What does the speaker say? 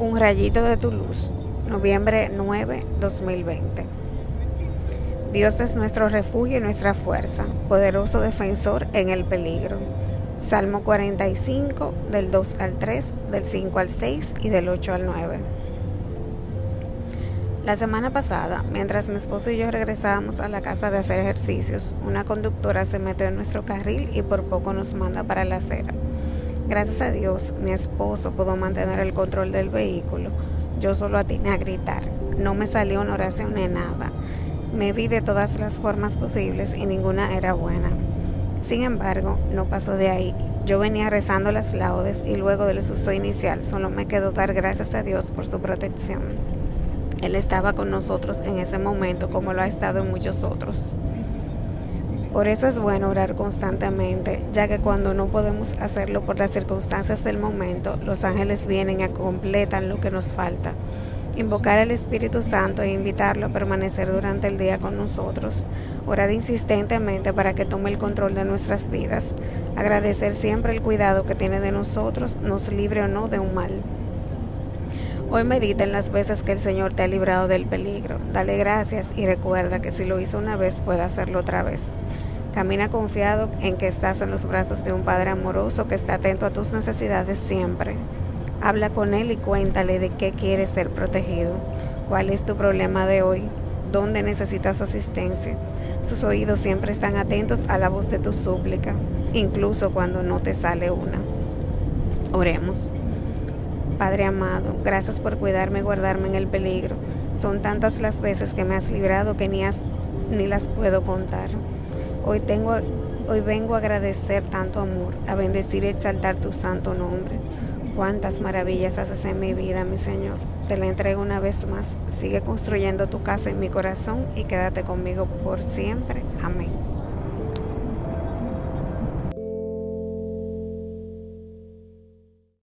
Un rayito de tu luz, noviembre 9, 2020. Dios es nuestro refugio y nuestra fuerza, poderoso defensor en el peligro. Salmo 45, del 2 al 3, del 5 al 6 y del 8 al 9. La semana pasada, mientras mi esposo y yo regresábamos a la casa de hacer ejercicios, una conductora se metió en nuestro carril y por poco nos manda para la acera. Gracias a Dios, mi esposo pudo mantener el control del vehículo. Yo solo atiné a gritar. No me salió una oración ni nada. Me vi de todas las formas posibles y ninguna era buena. Sin embargo, no pasó de ahí. Yo venía rezando las laudes y luego del susto inicial solo me quedó dar gracias a Dios por su protección. Él estaba con nosotros en ese momento como lo ha estado en muchos otros. Por eso es bueno orar constantemente, ya que cuando no podemos hacerlo por las circunstancias del momento, los ángeles vienen y completan lo que nos falta. Invocar al Espíritu Santo e invitarlo a permanecer durante el día con nosotros. Orar insistentemente para que tome el control de nuestras vidas. Agradecer siempre el cuidado que tiene de nosotros, nos libre o no de un mal. Hoy medita en las veces que el Señor te ha librado del peligro. Dale gracias y recuerda que si lo hizo una vez puede hacerlo otra vez. Camina confiado en que estás en los brazos de un Padre amoroso que está atento a tus necesidades siempre. Habla con Él y cuéntale de qué quieres ser protegido. ¿Cuál es tu problema de hoy? ¿Dónde necesitas su asistencia? Sus oídos siempre están atentos a la voz de tu súplica, incluso cuando no te sale una. Oremos. Padre amado, gracias por cuidarme y guardarme en el peligro. Son tantas las veces que me has librado que ni, ni las puedo contar. Hoy, tengo, hoy vengo a agradecer tanto amor, a bendecir y exaltar tu santo nombre. Cuántas maravillas haces en mi vida, mi Señor. Te la entrego una vez más. Sigue construyendo tu casa en mi corazón y quédate conmigo por siempre. Amén.